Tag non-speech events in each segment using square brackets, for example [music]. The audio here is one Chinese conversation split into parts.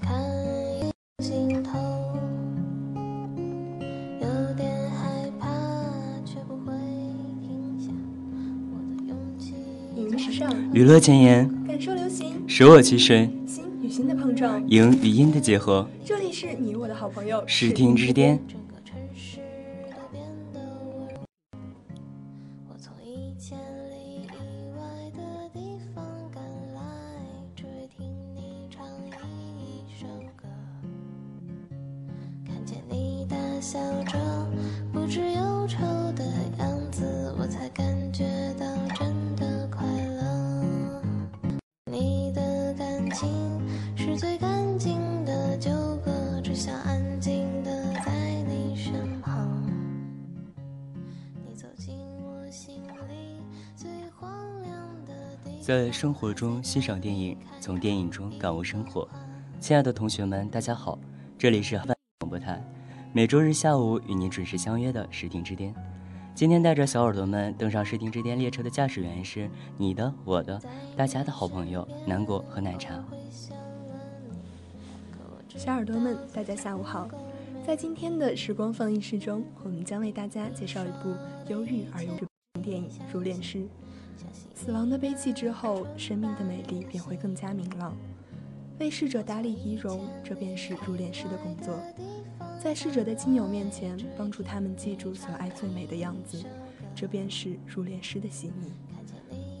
看有尽头。有点害怕，却不会停下。我的勇气。娱乐前沿，感受流行，舍我其谁，心与心的碰撞。影与音的结合，这里是你我的好朋友视听之巅。中欣赏电影，从电影中感悟生活。亲爱的同学们，大家好，这里是万广播台，每周日下午与您准时相约的视听之巅。今天带着小耳朵们登上视听之巅列车的驾驶员是你的、我的、大家的好朋友南果和奶茶。小耳朵们，大家下午好。在今天的时光放映室中，我们将为大家介绍一部忧郁而又电影《入殓师》。死亡的悲泣之后，生命的美丽便会更加明朗。为逝者打理仪容，这便是入殓师的工作。在逝者的亲友面前，帮助他们记住所爱最美的样子，这便是入殓师的洗礼。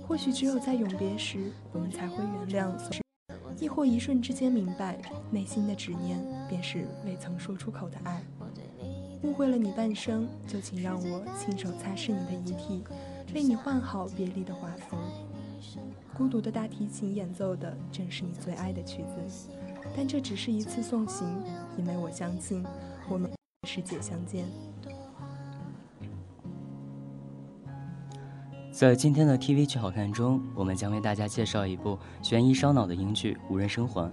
或许只有在永别时，我们才会原谅所。亦或一瞬之间明白，内心的执念便是未曾说出口的爱。误会了你半生，就请让我亲手擦拭你的遗体，为你换好别离的华服。孤独的大提琴演奏的正是你最爱的曲子，但这只是一次送行，因为我相信我们世界相见。在今天的 TV 剧好看中，我们将为大家介绍一部悬疑烧脑的英剧《无人生还》。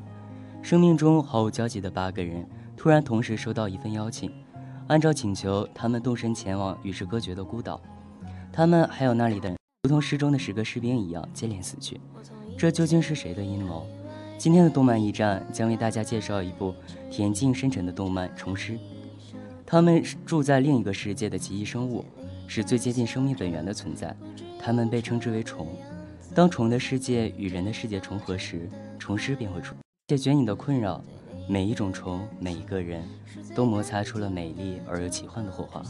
生命中毫无交集的八个人，突然同时收到一份邀请，按照请求，他们动身前往与世隔绝的孤岛。他们还有那里的人，如同诗中的十个士兵一样接连死去。这究竟是谁的阴谋？今天的动漫驿站将为大家介绍一部恬静深沉的动漫《虫师》。他们是住在另一个世界的奇异生物，是最接近生命本源的存在。他们被称之为虫。当虫的世界与人的世界重合时，虫师便会出解决你的困扰。每一种虫，每一个人，都摩擦出了美丽而又奇幻的火花。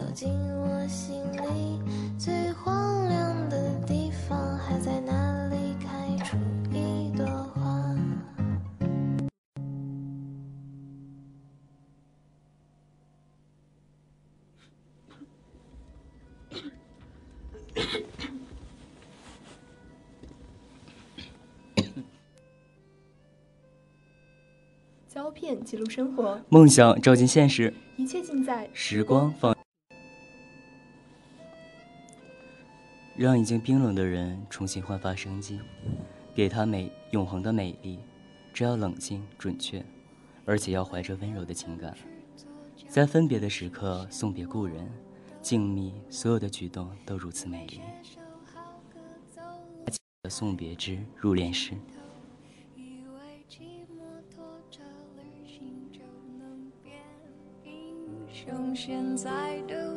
走进我心里最荒凉的地方，还在那里开出一朵花。[coughs] [coughs] 胶片记录生活，梦想照进现实，一切尽在时光放，让已经冰冷的人重新焕发生机，给他美永恒的美丽。只要冷静、准确，而且要怀着温柔的情感。在分别的时刻送别故人，静谧，所有的举动都如此美丽。送别之入殓师。现在的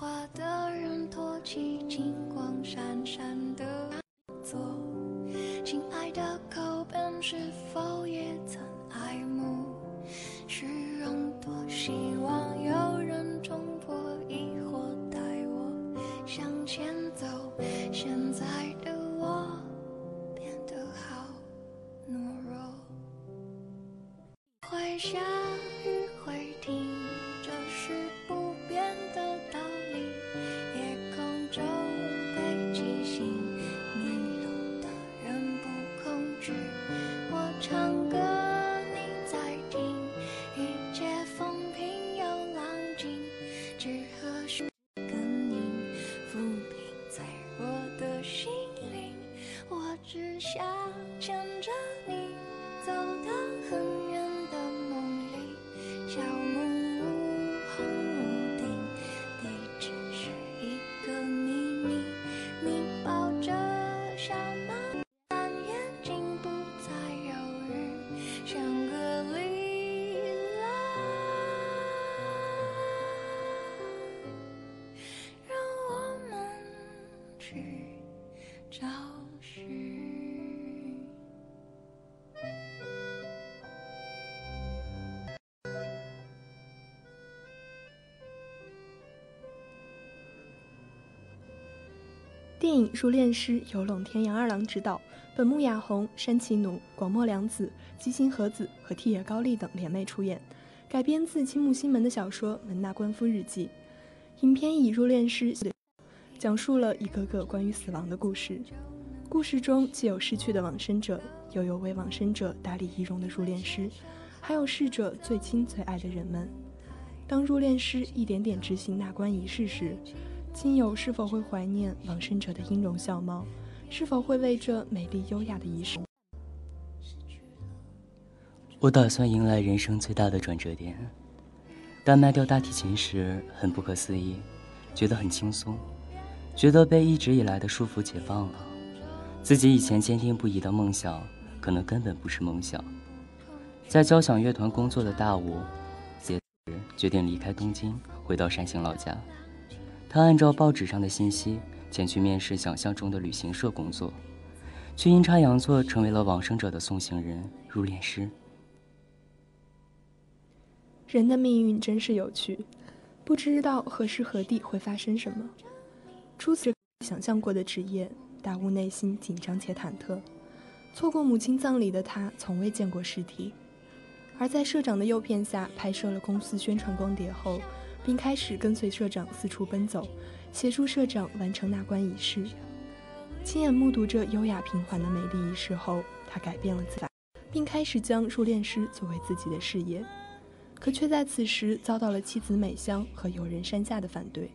画的人托起金光闪闪的座，亲爱的口本是否消失电影《入殓师》由冷田洋二郎执导，本木雅弘、山崎努、广末凉子、吉行和子和替野高丽等联袂出演，改编自青木新门的小说《门纳官夫日记》。影片以入殓师讲述了一个个关于死亡的故事。故事中既有逝去的往生者，又有为往生者打理仪容的入殓师，还有逝者最亲最爱的人们。当入殓师一点点执行纳棺仪式时，亲友是否会怀念往生者的音容笑貌？是否会为这美丽优雅的仪式？我打算迎来人生最大的转折点。但卖掉大提琴时，很不可思议，觉得很轻松，觉得被一直以来的束缚解放了。自己以前坚定不移的梦想，可能根本不是梦想。在交响乐团工作的大武，决定离开东京，回到山形老家。他按照报纸上的信息前去面试想象中的旅行社工作，却阴差阳错成为了往生者的送行人、入殓师。人的命运真是有趣，不知道何时何地会发生什么。初次想象过的职业，大悟内心紧张且忐忑。错过母亲葬礼的他，从未见过尸体，而在社长的诱骗下，拍摄了公司宣传光碟后。并开始跟随社长四处奔走，协助社长完成纳棺仪式。亲眼目睹这优雅平缓的美丽仪式后，他改变了自己，并开始将入殓师作为自己的事业。可却在此时遭到了妻子美香和友人山下的反对。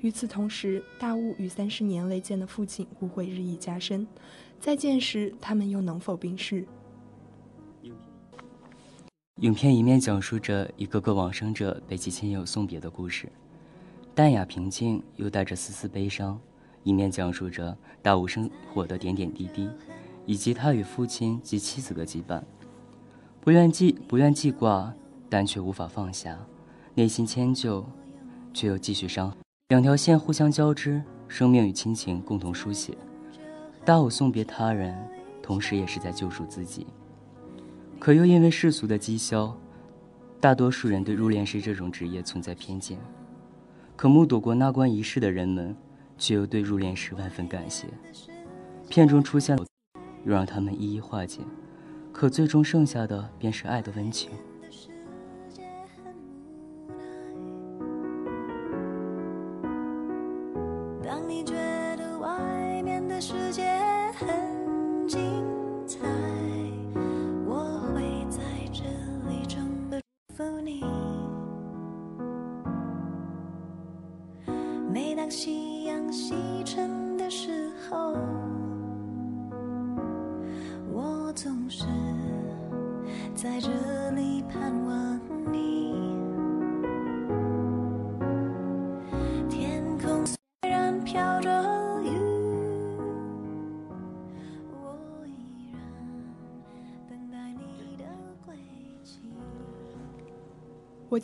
与此同时，大雾与三十年未见的父亲误会日益加深，再见时他们又能否冰释？影片一面讲述着一个个往生者被其亲友送别的故事，淡雅平静又带着丝丝悲伤；一面讲述着大雾生活的点点滴滴，以及他与父亲及妻子的羁绊。不愿记不愿记挂，但却无法放下；内心迁就，却又继续伤。两条线互相交织，生命与亲情共同书写。大悟送别他人，同时也是在救赎自己。可又因为世俗的讥笑，大多数人对入殓师这种职业存在偏见。可目睹过纳棺仪式的人们，却又对入殓师万分感谢。片中出现，又让他们一一化解。可最终剩下的，便是爱的温情。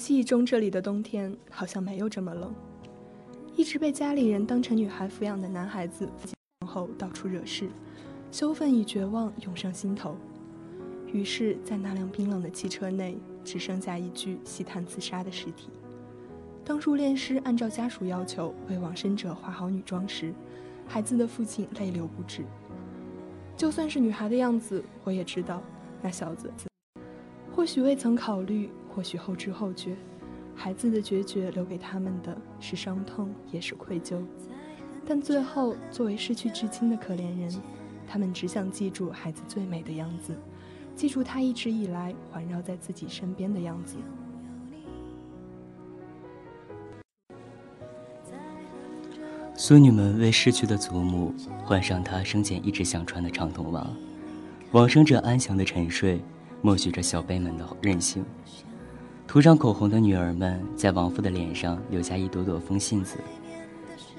记忆中这里的冬天好像没有这么冷。一直被家里人当成女孩抚养的男孩子，后到处惹事，羞愤与绝望涌上心头。于是，在那辆冰冷的汽车内，只剩下一具吸炭自杀的尸体。当入殓师按照家属要求为往生者化好女装时，孩子的父亲泪流不止。就算是女孩的样子，我也知道，那小子或许未曾考虑，或许后知后觉。孩子的决绝留给他们的是伤痛，也是愧疚。但最后，作为失去至亲的可怜人，他们只想记住孩子最美的样子，记住他一直以来环绕在自己身边的样子。孙女们为逝去的祖母换上她生前一直想穿的长筒袜，往生者安详的沉睡，默许着小辈们的任性。涂上口红的女儿们在亡父的脸上留下一朵朵风信子，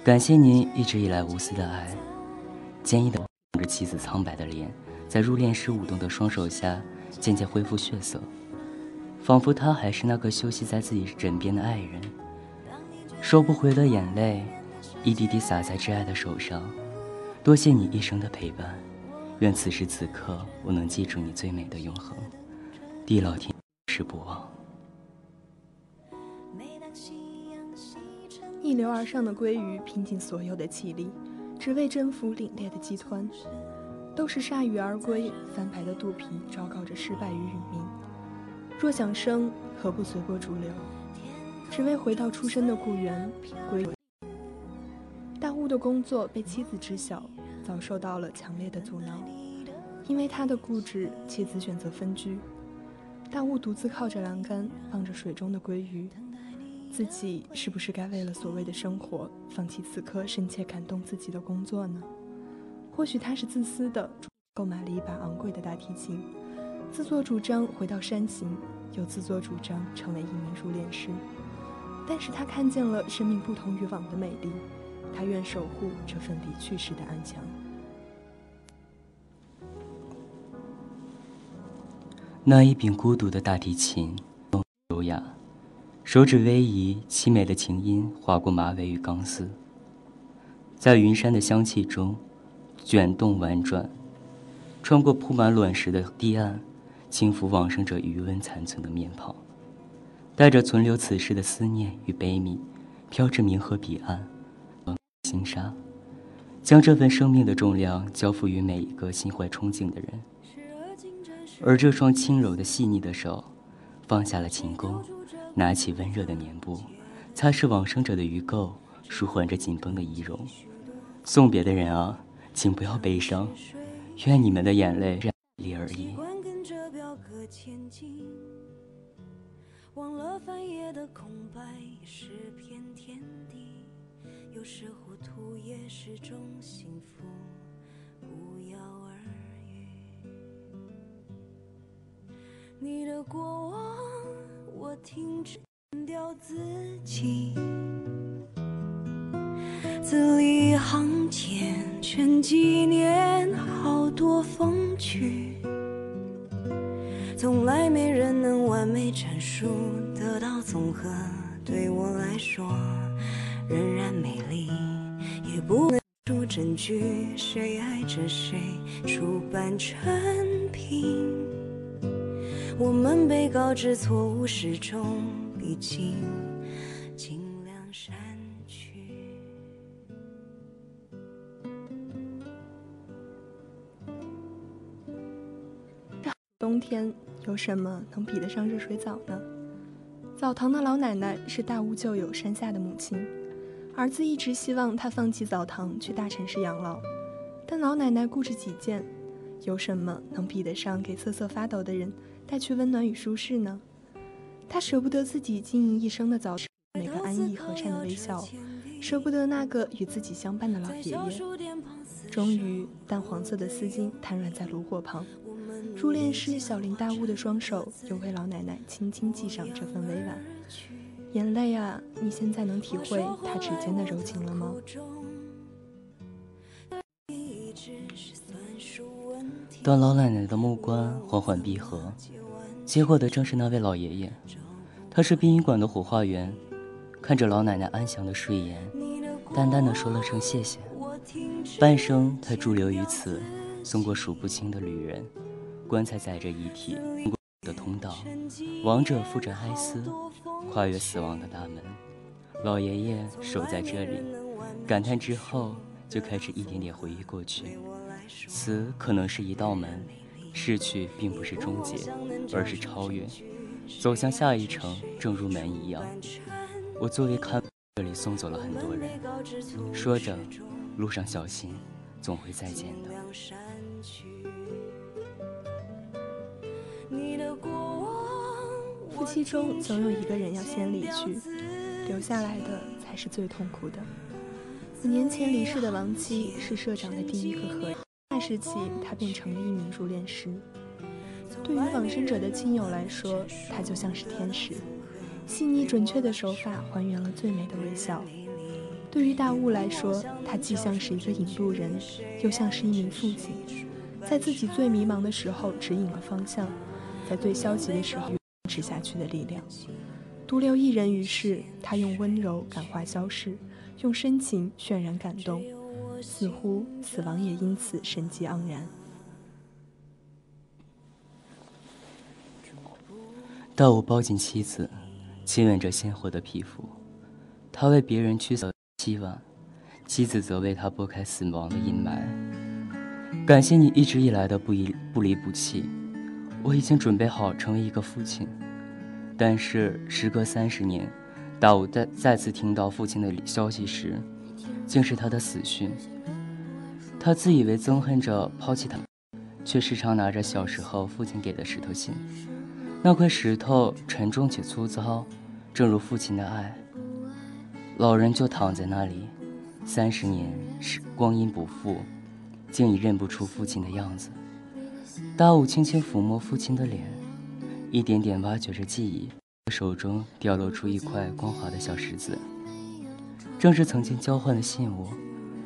感谢您一直以来无私的爱。坚毅的望着妻子苍白的脸，在入殓师舞动的双手下渐渐恢复血色，仿佛他还是那个休息在自己枕边的爱人。收不回的眼泪，一滴滴洒在挚爱的手上。多谢你一生的陪伴，愿此时此刻我能记住你最美的永恒。地老天是不忘。逆流而上的鲑鱼拼尽所有的气力，只为征服凛冽的激湍。都是铩羽而归，翻白的肚皮昭告着失败与殒命。若想生，何不随波逐流？只为回到出生的故园。归。大雾的工作被妻子知晓，遭受到了强烈的阻挠。因为他的固执，妻子选择分居。大雾独自靠着栏杆，望着水中的鲑鱼。自己是不是该为了所谓的生活，放弃此刻深切感动自己的工作呢？或许他是自私的，购买了一把昂贵的大提琴，自作主张回到山形，又自作主张成为一名入殓师。但是他看见了生命不同于往的美丽，他愿守护这份离去时的安详。那一柄孤独的大提琴，优雅。手指微移，凄美的琴音划过马尾与钢丝，在云山的香气中卷动婉转，穿过铺满卵石的堤岸，轻抚往生者余温残存的面庞，带着存留此世的思念与悲悯，飘至冥河彼岸，星沙，将这份生命的重量交付于每一个心怀憧憬的人。而这双轻柔的细腻的手，放下了琴弓。拿起温热的棉布，擦拭往生者的鱼垢，舒缓着紧绷的仪容。送别的人啊，请不要悲伤，愿你们的眼泪离而已。忘了翻页的空白是片天地，有时糊涂也是种幸福，不药而愈。你的过往。我停止掉自己，字里行间全纪念好多风趣，从来没人能完美阐述得到综合，对我来说仍然美丽，也不能出证据，谁爱着谁，出版成品。我们被告知错误始终已经，尽量删去。冬天有什么能比得上热水澡呢？澡堂的老奶奶是大屋旧友山下的母亲，儿子一直希望她放弃澡堂去大城市养老，但老奶奶固执己见。有什么能比得上给瑟瑟发抖的人？带去温暖与舒适呢？他舍不得自己经营一生的早晨，每个安逸和善的微笑，舍不得那个与自己相伴的老爷爷。终于，淡黄色的丝巾瘫软在炉火旁，入殓师小林大悟的双手又为老奶奶轻轻系上这份委婉。眼泪啊，你现在能体会他指尖的柔情了吗？当老奶奶的目光缓缓闭合，接过的正是那位老爷爷。他是殡仪馆的火化员，看着老奶奶安详的睡颜，淡淡的说了声谢谢。半生他驻留于此，送过数不清的旅人。棺材载着遗体，的通道，亡者负着哀思，跨越死亡的大门。老爷爷守在这里，感叹之后，就开始一点点回忆过去。死可能是一道门，逝去并不是终结，而是超越，走向下一程，正如门一样。我作为看这里送走了很多人，说着，路上小心，总会再见的。夫妻中总有一个人要先离去，留下来的才是最痛苦的。五年前离世的亡妻是社长的第一个合影。那时起，他便成了一名入殓师。对于往生者的亲友来说，他就像是天使，细腻准确的手法还原了最美的微笑。对于大雾来说，他既像是一个引路人，又像是一名父亲，在自己最迷茫的时候指引了方向，在最消极的时候坚持下去的力量。独留一人于世，他用温柔感化消逝，用深情渲染感动。似乎死亡也因此生机盎然。大武抱紧妻子，亲吻着鲜活的皮肤。他为别人驱走希望，妻子则为他拨开死亡的阴霾。感谢你一直以来的不离不离不弃。我已经准备好成为一个父亲，但是时隔三十年，大武再再次听到父亲的消息时，竟是他的死讯。他自以为憎恨着抛弃他，却时常拿着小时候父亲给的石头信。那块石头沉重且粗糙，正如父亲的爱。老人就躺在那里，三十年是光阴不复，竟已认不出父亲的样子。大武轻轻抚摸父亲的脸，一点点挖掘着记忆，手中掉落出一块光滑的小石子，正是曾经交换的信物。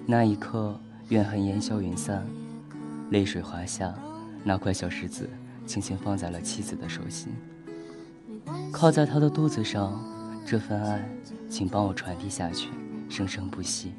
那一刻。怨恨烟消云散，泪水滑下，那块小石子轻轻放在了妻子的手心，靠在他的肚子上。这份爱，请帮我传递下去，生生不息。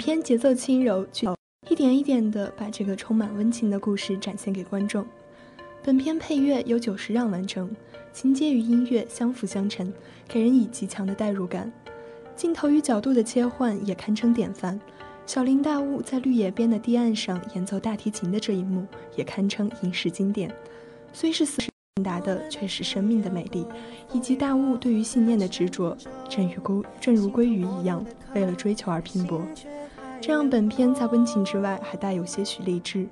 片节奏轻柔，一点一点的把这个充满温情的故事展现给观众。本片配乐由久石让完成，情节与音乐相辅相成，给人以极强的代入感。镜头与角度的切换也堪称典范。小林大悟在绿野边的堤岸上演奏大提琴的这一幕也堪称影视经典。虽是死传达的，却是生命的美丽，以及大悟对于信念的执着，正如归正如鲑鱼一样，为了追求而拼搏。这让本片在温情之外还带有些许励志。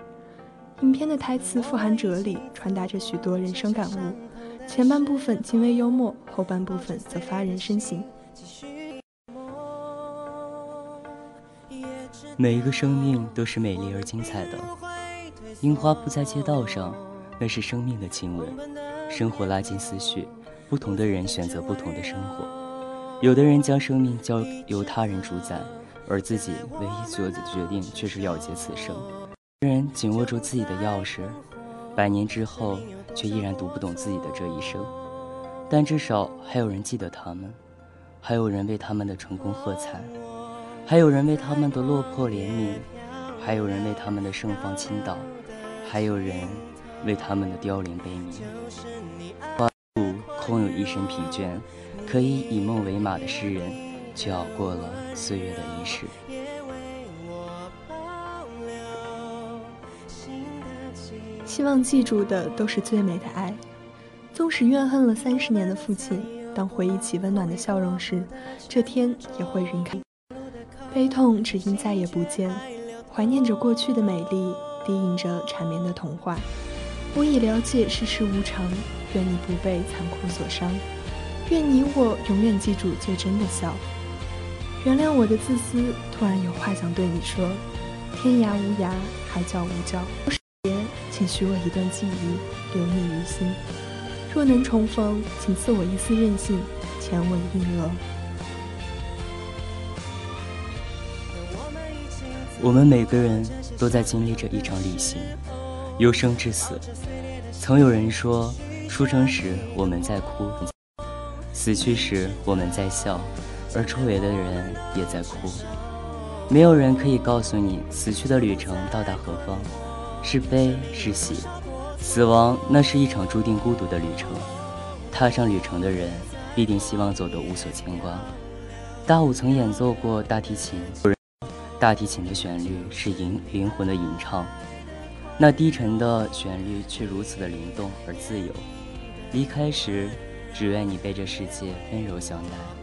影片的台词富含哲理，传达着许多人生感悟。前半部分极为幽默，后半部分则发人深省。每一个生命都是美丽而精彩的。樱花铺在街道上，那是生命的亲吻。生活拉近思绪，不同的人选择不同的生活。有的人将生命交由他人主宰。而自己唯一做的决定却是了结此生。人紧握住自己的钥匙，百年之后却依然读不懂自己的这一生。但至少还有人记得他们，还有人为他们的成功喝彩，还有人为他们的落魄怜悯，还有人为他们的盛放倾倒，还有人为他们的凋零悲鸣。花路空有一身疲倦，可以以梦为马的诗人。却熬过了岁月的仪式。希望记住的都是最美的爱。纵使怨恨了三十年的父亲，当回忆起温暖的笑容时，这天也会云开。悲痛只因再也不见，怀念着过去的美丽，低吟着缠绵的童话。我已了解世事无常，愿你不被残酷所伤，愿你我永远记住最真的笑。原谅我的自私，突然有话想对你说。天涯无涯，海角无角，请许我一段记忆，留你于心。若能重逢，请赐我一丝任性，前吻应额。我们每个人都在经历着一场旅行，由生至死。曾有人说，出生时我们在哭，死去时我们在笑。而周围的人也在哭，没有人可以告诉你死去的旅程到达何方，是悲是喜。死亡那是一场注定孤独的旅程，踏上旅程的人必定希望走得无所牵挂。大武曾演奏过大提琴，大提琴的旋律是灵灵魂的吟唱，那低沉的旋律却如此的灵动而自由。离开时，只愿你被这世界温柔相待。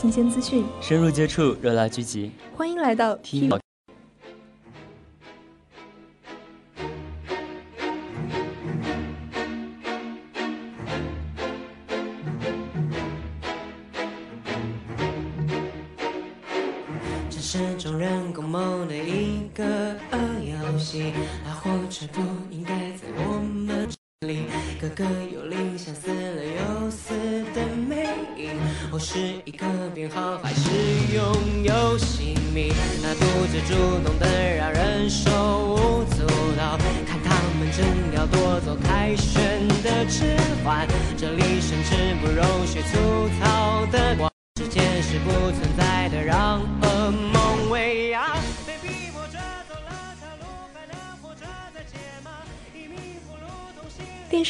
新鲜资讯，深入接触热辣剧集。欢迎来到 T。这是众人共谋的一个游戏，啊，或者不应该在我们这里。个个有了又。或是一个编号，还是拥有姓名？那独自主动的，让人手舞足蹈。看他们正要夺走凯旋的指环，这里甚至不容许粗糙的光。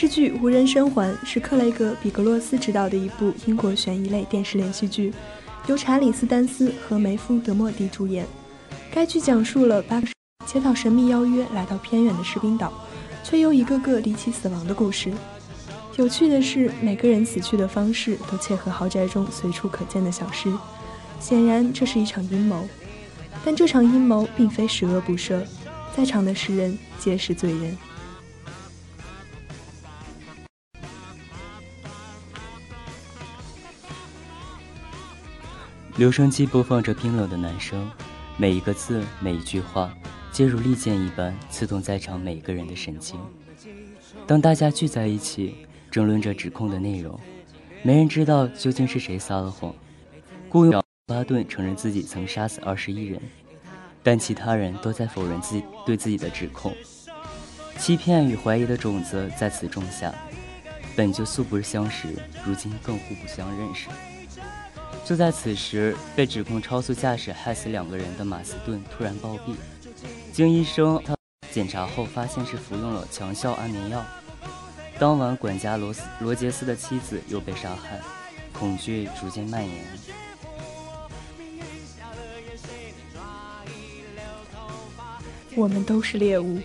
视剧《无人生还》是克雷格·比格洛斯执导的一部英国悬疑类电视连续剧，由查理斯·丹斯和梅夫·德莫蒂主演。该剧讲述了八个接到神秘邀约来到偏远的士兵岛，却又一个个离奇死亡的故事。有趣的是，每个人死去的方式都切合豪宅中随处可见的小事，显然这是一场阴谋。但这场阴谋并非十恶不赦，在场的十人皆是罪人。留声机播放着冰冷的男声，每一个字，每一句话，皆如利剑一般刺痛在场每个人的神经。当大家聚在一起，争论着指控的内容，没人知道究竟是谁撒了谎。雇佣巴顿承认自己曾杀死二十一人，但其他人都在否认自己对自己的指控。欺骗与怀疑的种子在此种下，本就素不相识，如今更互不相认识。就在此时，被指控超速驾驶害死两个人的马斯顿突然暴毙。经医生检查后，发现是服用了强效安眠药。当晚，管家罗斯罗杰斯的妻子又被杀害，恐惧逐渐蔓延。我们都是猎物，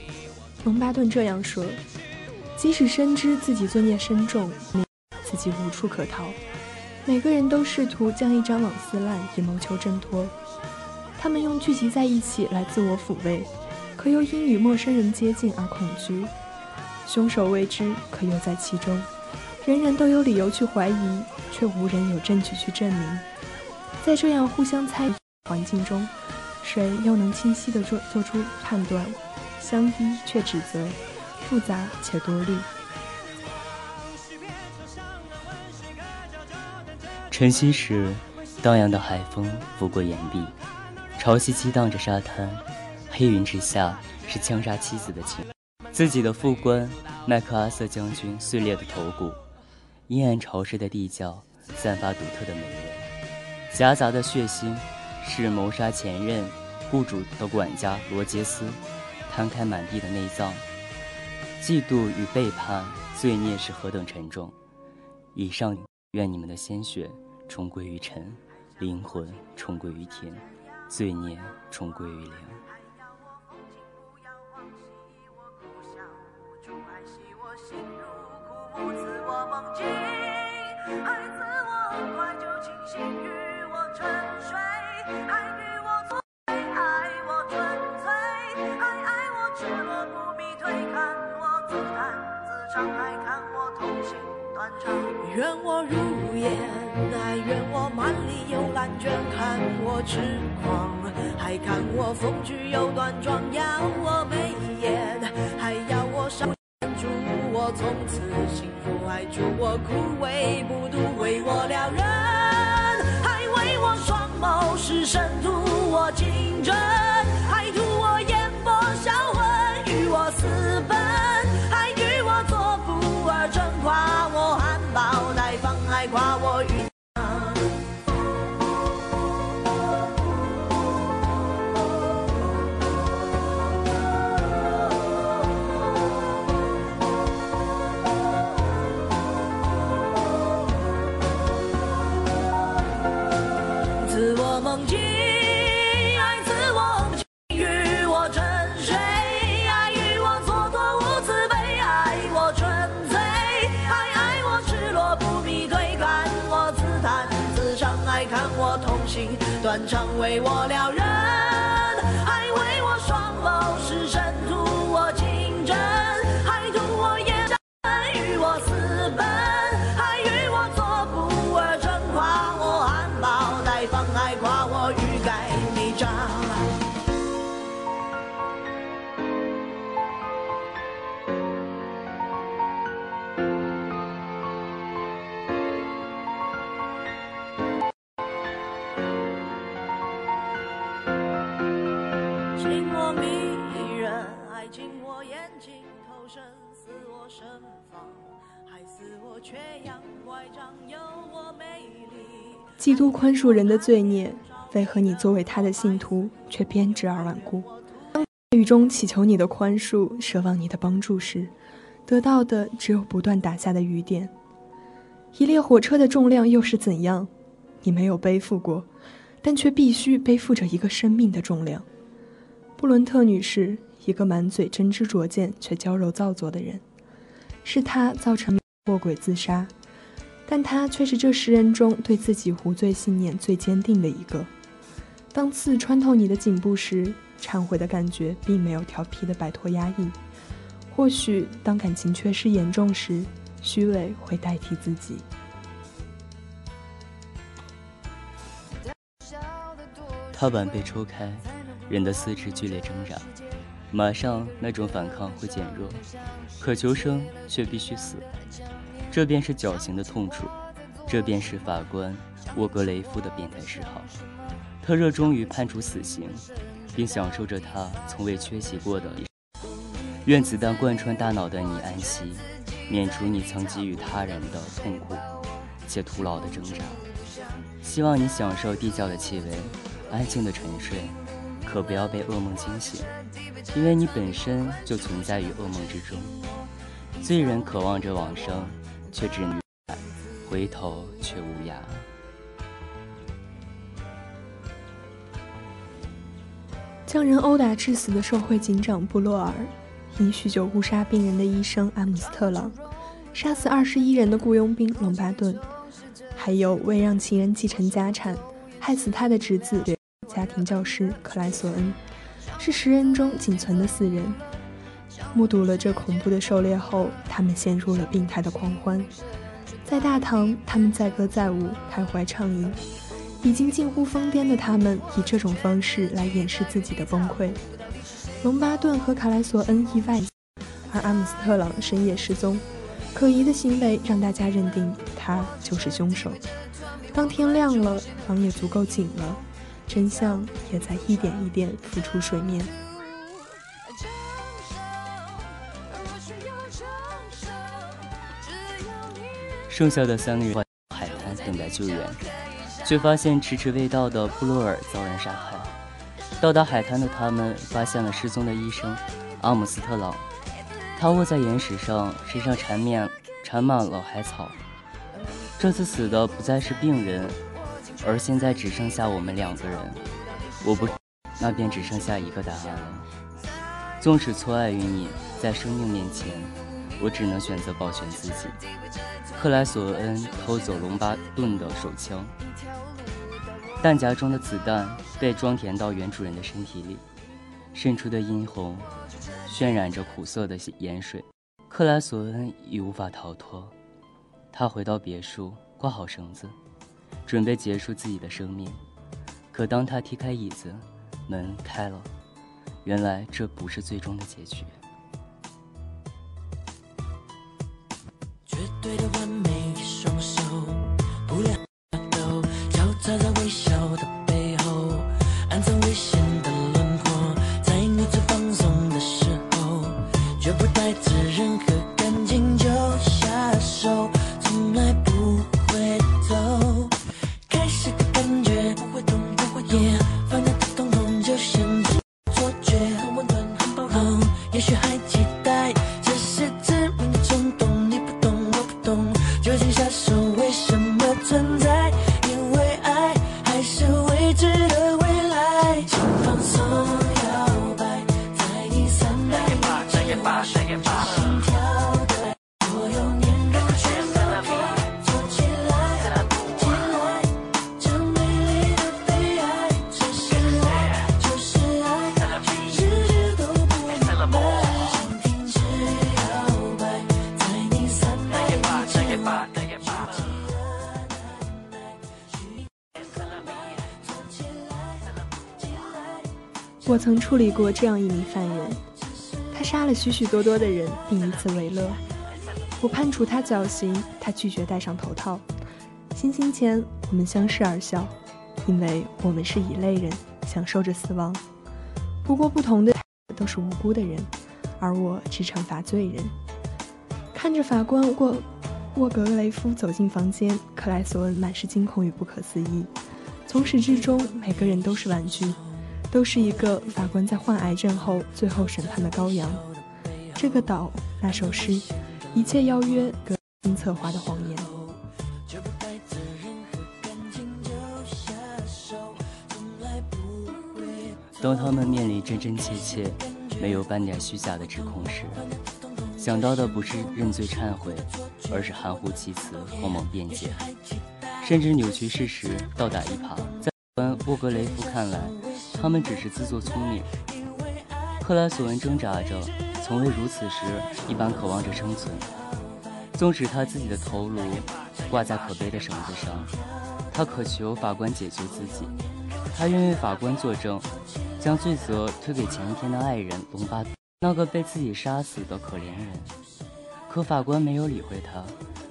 隆巴顿这样说。即使深知自己罪孽深重，自己无处可逃。每个人都试图将一张网撕烂，以谋求挣脱。他们用聚集在一起来自我抚慰，可又因与陌生人接近而恐惧。凶手未知，可又在其中。人人都有理由去怀疑，却无人有证据去证明。在这样互相猜疑环境中，谁又能清晰地做做出判断？相依却指责，复杂且多虑。晨曦时，荡漾的海风拂过岩壁，潮汐激荡着沙滩。黑云之下，是枪杀妻子的情。自己的副官麦克阿瑟将军碎裂的头骨，阴暗潮湿的地窖散发独特的霉味，夹杂的血腥是谋杀前任雇主的管家罗杰斯，摊开满地的内脏。嫉妒与背叛，罪孽是何等沉重！以上，愿你们的鲜血。重归于尘，灵魂重归于天，罪孽重归于零。愿我如烟，还愿我满里有蓝卷，看我痴狂，还看我风趣又端庄，要我眉眼，还要我少祝我从此幸福，还祝我枯萎不渡，为我撩人，还为我双眸是神图我情真，梦境，爱自我，与我沉睡，爱与我蹉跎无慈悲，爱我。纯粹，爱爱我赤裸不必对，看我自弹自伤，爱看我。痛心断肠，为我。了然。基督宽恕人的罪孽，为何你作为他的信徒却偏执而顽固？当雨中祈求你的宽恕，奢望你的帮助时，得到的只有不断打下的雨点。一列火车的重量又是怎样？你没有背负过，但却必须背负着一个生命的重量。布伦特女士，一个满嘴真知灼见却娇柔造作的人，是她造成卧轨自杀，但他却是这十人中对自己无罪信念最坚定的一个。当刺穿透你的颈部时，忏悔的感觉并没有调皮的摆脱压抑。或许当感情缺失严重时，虚伪会代替自己。踏板被抽开，人的四肢剧烈挣扎，马上那种反抗会减弱，可求生却必须死。这便是绞刑的痛楚，这便是法官沃格雷夫的变态嗜好。他热衷于判处死刑，并享受着他从未缺席过的。愿子弹贯穿大脑的你安息，免除你曾给予他人的痛苦且徒劳的挣扎。希望你享受地窖的气味。安静的沉睡，可不要被噩梦惊醒，因为你本身就存在于噩梦之中。罪人渴望着往生，却只能回头却无涯。将人殴打致死的受贿警长布洛尔，因酗酒误杀病人的医生阿姆斯特朗，杀死二十一人的雇佣兵隆巴顿，还有为让情人继承家产，害死他的侄子。家庭教师克莱索恩是十人中仅存的四人。目睹了这恐怖的狩猎后，他们陷入了病态的狂欢。在大堂，他们载歌载舞，开怀畅饮。已经近乎疯癫的他们，以这种方式来掩饰自己的崩溃。隆巴顿和卡莱索恩意外，而阿姆斯特朗深夜失踪。可疑的行为让大家认定他就是凶手。当天亮了，网也足够紧了。真相也在一点一点浮出水面。剩下的三个人海滩等待救援，却发现迟迟未到的布洛尔遭人杀害。到达海滩的他们发现了失踪的医生阿姆斯特朗，他卧在岩石上，身上缠绵缠满了海草。这次死的不再是病人。而现在只剩下我们两个人，我不，那便只剩下一个答案了。纵使错爱于你，在生命面前，我只能选择保全自己。克莱索恩偷走隆巴顿的手枪，弹夹中的子弹被装填到原主人的身体里，渗出的殷红渲染着苦涩的盐水。克莱索恩已无法逃脱，他回到别墅，挂好绳子。准备结束自己的生命，可当他踢开椅子，门开了。原来这不是最终的结局。绝对的完美暗藏曾处理过这样一名犯人，他杀了许许多多的人，并以此为乐。我判处他绞刑，他拒绝戴上头套。行刑前，我们相视而笑，因为我们是一类人，享受着死亡。不过，不同的都是无辜的人，而我只惩罚罪人。看着法官沃沃格雷夫走进房间，克莱索恩满是惊恐与不可思议。从始至终，每个人都是玩具。都是一个法官在患癌症后最后审判的羔羊。这个岛，那首诗，一切邀约，各精策划的谎言。当他们面临真真切切、没有半点虚假的指控时，想到的不是认罪忏悔，而是含糊其辞、慌忙辩解，甚至扭曲事实、倒打一耙。在沃格雷夫看来，他们只是自作聪明。克莱索恩挣扎着，从未如此时一般渴望着生存。纵使他自己的头颅挂在可悲的绳子上，他渴求法官解救自己。他愿为法官作证，将罪责推给前一天的爱人龙巴，那个被自己杀死的可怜人。可法官没有理会他，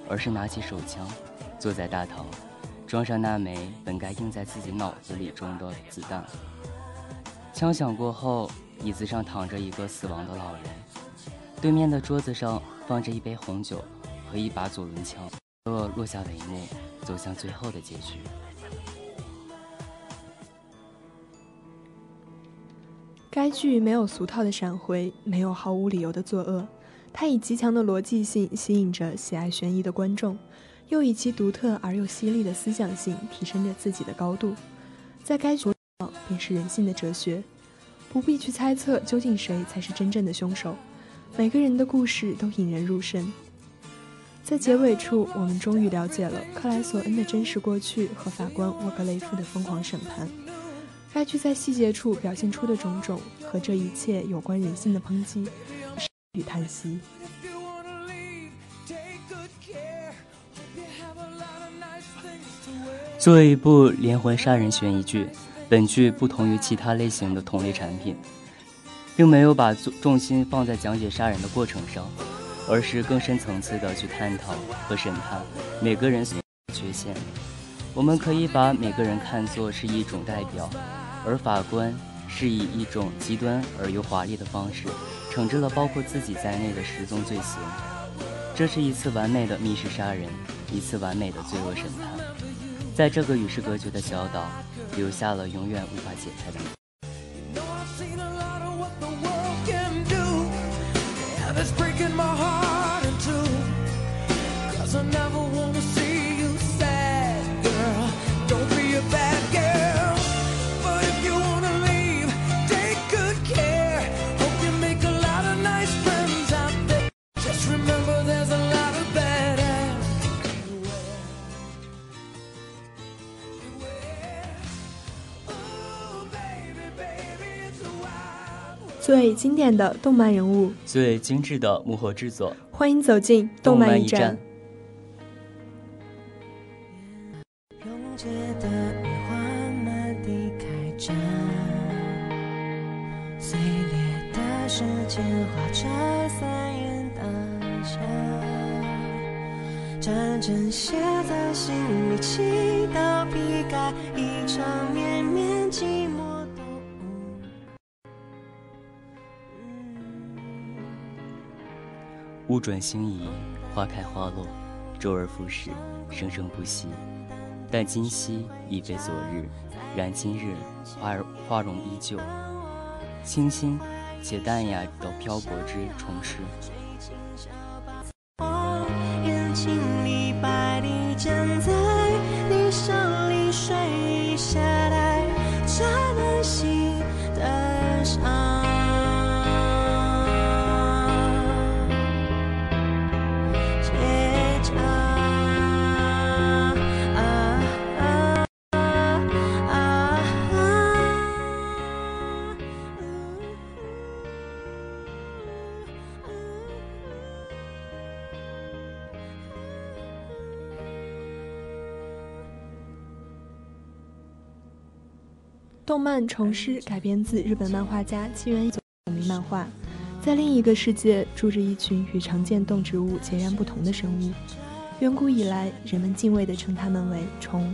而是拿起手枪，坐在大堂，装上那枚本该印在自己脑子里中的子弹。枪响过后。椅子上躺着一个死亡的老人，对面的桌子上放着一杯红酒和一把左轮枪。落落下帷幕，走向最后的结局。该剧没有俗套的闪回，没有毫无理由的作恶，它以极强的逻辑性吸引着喜爱悬疑的观众，又以其独特而又犀利的思想性提升着自己的高度。在该剧便是人性的哲学。不必去猜测究竟谁才是真正的凶手，每个人的故事都引人入胜。在结尾处，我们终于了解了克莱索恩的真实过去和法官沃格雷夫的疯狂审判。该剧在细节处表现出的种种和这一切有关人性的抨击与叹息。作为一部连环杀人悬疑剧。本剧不同于其他类型的同类产品，并没有把重心放在讲解杀人的过程上，而是更深层次的去探讨和审判每个人所缺陷。我们可以把每个人看作是一种代表，而法官是以一种极端而又华丽的方式，惩治了包括自己在内的十宗罪行。这是一次完美的密室杀人，一次完美的罪恶审判。在这个与世隔绝的小岛。留下了永远无法解开的。最经典的动漫人物，最精致的幕后制作，欢迎走进动漫驿站。战争写在心里，祈祷披盖一场绵绵物转星移，花开花落，周而复始，生生不息。但今夕已非昨日，然今日花儿花容依旧，清新且淡雅的漂泊之重诗。眼睛里白里站动漫《虫师》改编自日本漫画家七原有名漫画，在另一个世界住着一群与常见动植物截然不同的生物。远古以来，人们敬畏地称它们为虫。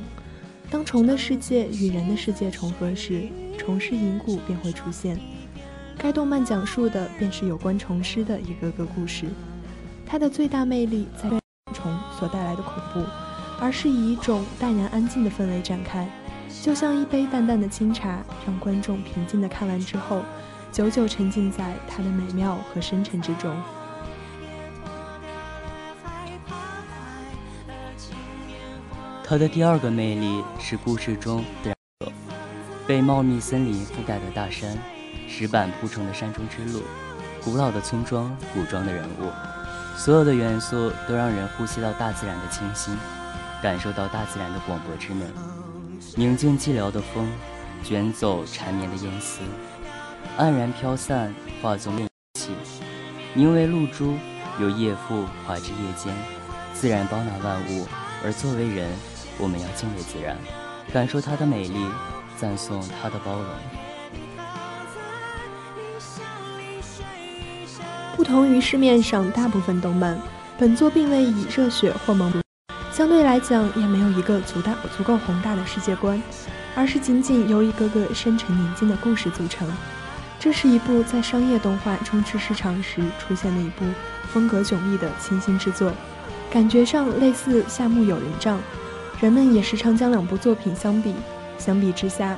当虫的世界与人的世界重合时，虫师银谷便会出现。该动漫讲述的便是有关虫师的一个个故事。它的最大魅力在于虫所带来的恐怖，而是以一种淡然安静的氛围展开。就像一杯淡淡的清茶，让观众平静地看完之后，久久沉浸在它的美妙和深沉之中。它的第二个魅力是故事中的被茂密森林覆盖的大山，石板铺成的山中之路，古老的村庄，古装的人物，所有的元素都让人呼吸到大自然的清新，感受到大自然的广博之美。宁静寂寥的风，卷走缠绵的烟丝，黯然飘散，化作梦气。凝为露珠，有夜赋划至夜间，自然包纳万物，而作为人，我们要敬畏自然，感受它的美丽，赞颂它的包容。不同于市面上大部分动漫，本作并未以热血或萌，相对来讲也没有一个足大足够宏大的世界观，而是仅仅由一个个深沉宁静的故事组成。这是一部在商业动画充斥市场时出现的一部风格迥异的清新之作，感觉上类似夏目友人帐。人们也时常将两部作品相比，相比之下，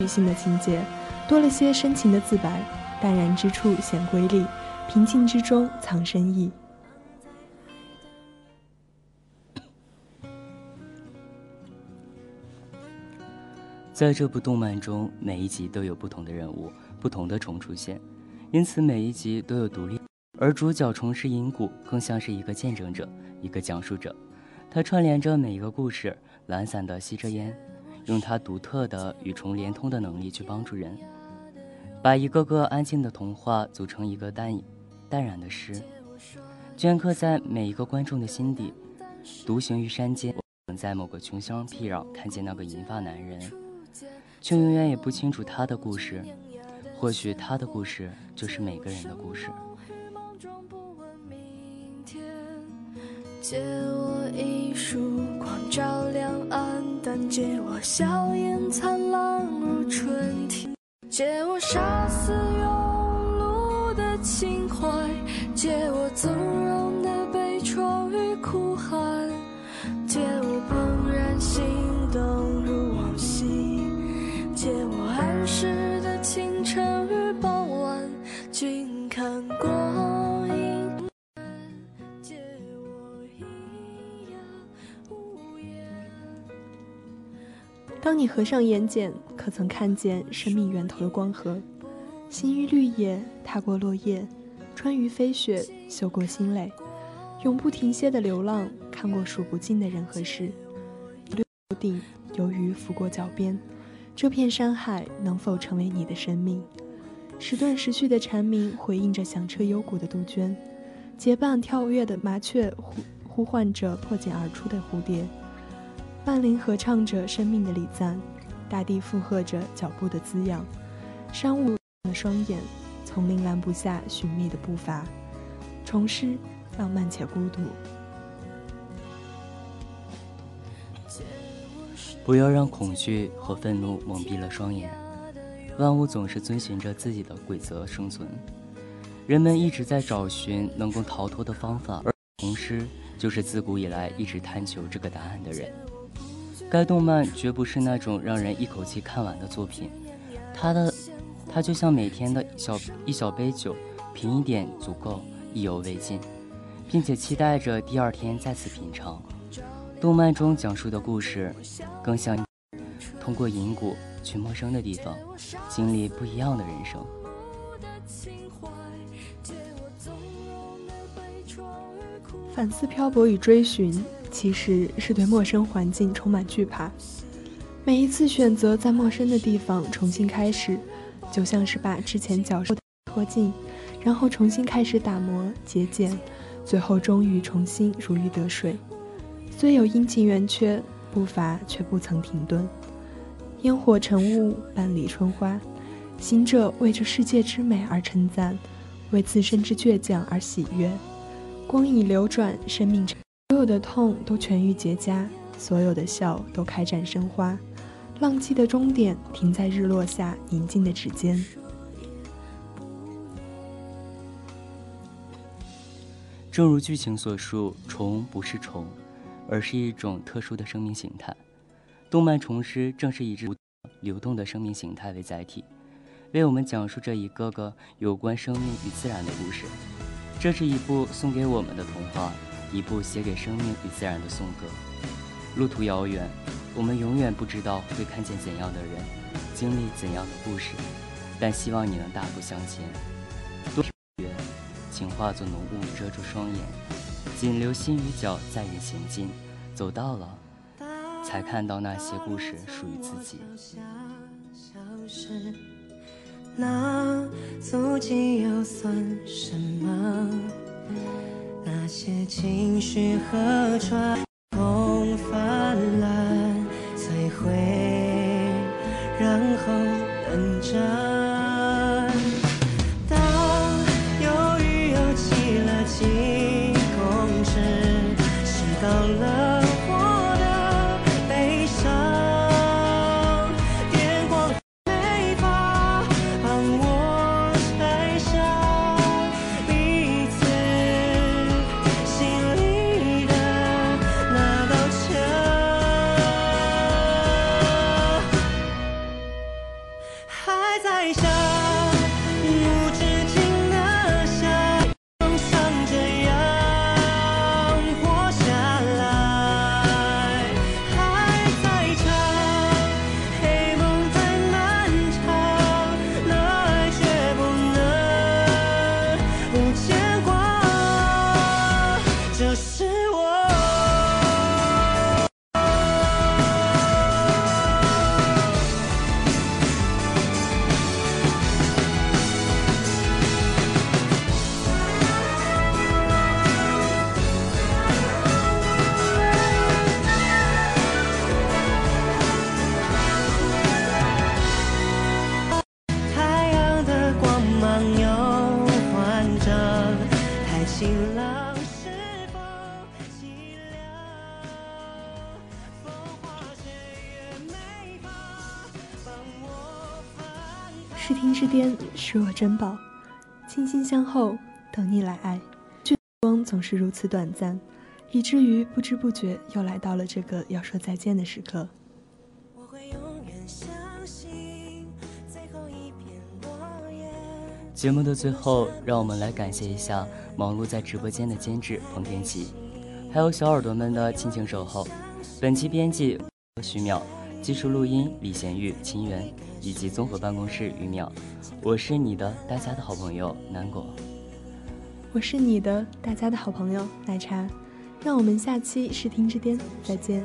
女性的情节多了些深情的自白，淡然之处显瑰丽，平静之中藏深意。在这部动漫中，每一集都有不同的人物。不同的虫出现，因此每一集都有独立。而主角虫师银谷更像是一个见证者，一个讲述者。他串联着每一个故事，懒散地吸着烟，用他独特的与虫连通的能力去帮助人，把一个个安静的童话组成一个淡淡然的诗，镌刻在每一个观众的心底。独行于山间，我能在某个穷乡僻壤看见那个银发男人，却永远也不清楚他的故事。或许他的故事就是每个人的故事。借我一束光照亮暗淡，借我笑颜灿烂如春天，借我杀死庸碌的情怀，借我纵容的悲怆与哭喊，借我怦然心动君看光阴。当你合上眼睑，可曾看见生命源头的光河？行于绿野，踏过落叶，穿于飞雪，嗅过心蕾，永不停歇的流浪，看过数不尽的人和事。头顶，游鱼拂过脚边。这片山海能否成为你的生命？时断时续的蝉鸣回应着响彻幽谷的杜鹃，结伴跳跃的麻雀呼呼唤着破茧而出的蝴蝶，万灵合唱着生命的礼赞，大地附和着脚步的滋养，山雾的双眼，丛林拦不下寻觅的步伐，重诗浪漫且孤独。不要让恐惧和愤怒蒙蔽了双眼。万物总是遵循着自己的规则生存，人们一直在找寻能够逃脱的方法，而红狮就是自古以来一直探求这个答案的人。该动漫绝不是那种让人一口气看完的作品，它的它就像每天的小一小杯酒，品一点足够，意犹未尽，并且期待着第二天再次品尝。动漫中讲述的故事，更像通过银谷去陌生的地方，经历不一样的人生。反思漂泊与追寻，其实是对陌生环境充满惧怕。每一次选择在陌生的地方重新开始，就像是把之前脚受的脱尽，然后重新开始打磨节俭，最后终于重新如鱼得水。虽有阴晴圆缺，步伐却不曾停顿。烟火成雾，伴里春花。行者为这世界之美而称赞，为自身之倔强而喜悦。光影流转，生命所有的痛都痊愈结痂，所有的笑都开展生花。浪迹的终点停在日落下宁静的指尖。正如剧情所述，虫不是虫。而是一种特殊的生命形态。动漫《虫师》正是以这流动的生命形态为载体，为我们讲述着一个个有关生命与自然的故事。这是一部送给我们的童话，一部写给生命与自然的颂歌。路途遥远，我们永远不知道会看见怎样的人，经历怎样的故事，但希望你能大步向前。多远，请化作浓雾遮住双眼，仅留心与脚载人行进。走到了，才看到那些故事属于自己。那足迹又算什么？那些情绪和穿。视听之巅，是我珍宝，倾心相候，等你来爱。聚光总是如此短暂，以至于不知不觉又来到了这个要说再见的时刻。我会永远相信最后一片落叶节目的最后，让我们来感谢一下忙碌在直播间的监制彭天琪，还有小耳朵们的亲情守候。本期编辑徐淼，技术录音李贤玉、秦源。以及综合办公室于淼，我是你的大家的好朋友南果，我是你的大家的好朋友奶茶，让我们下期视听之巅再见。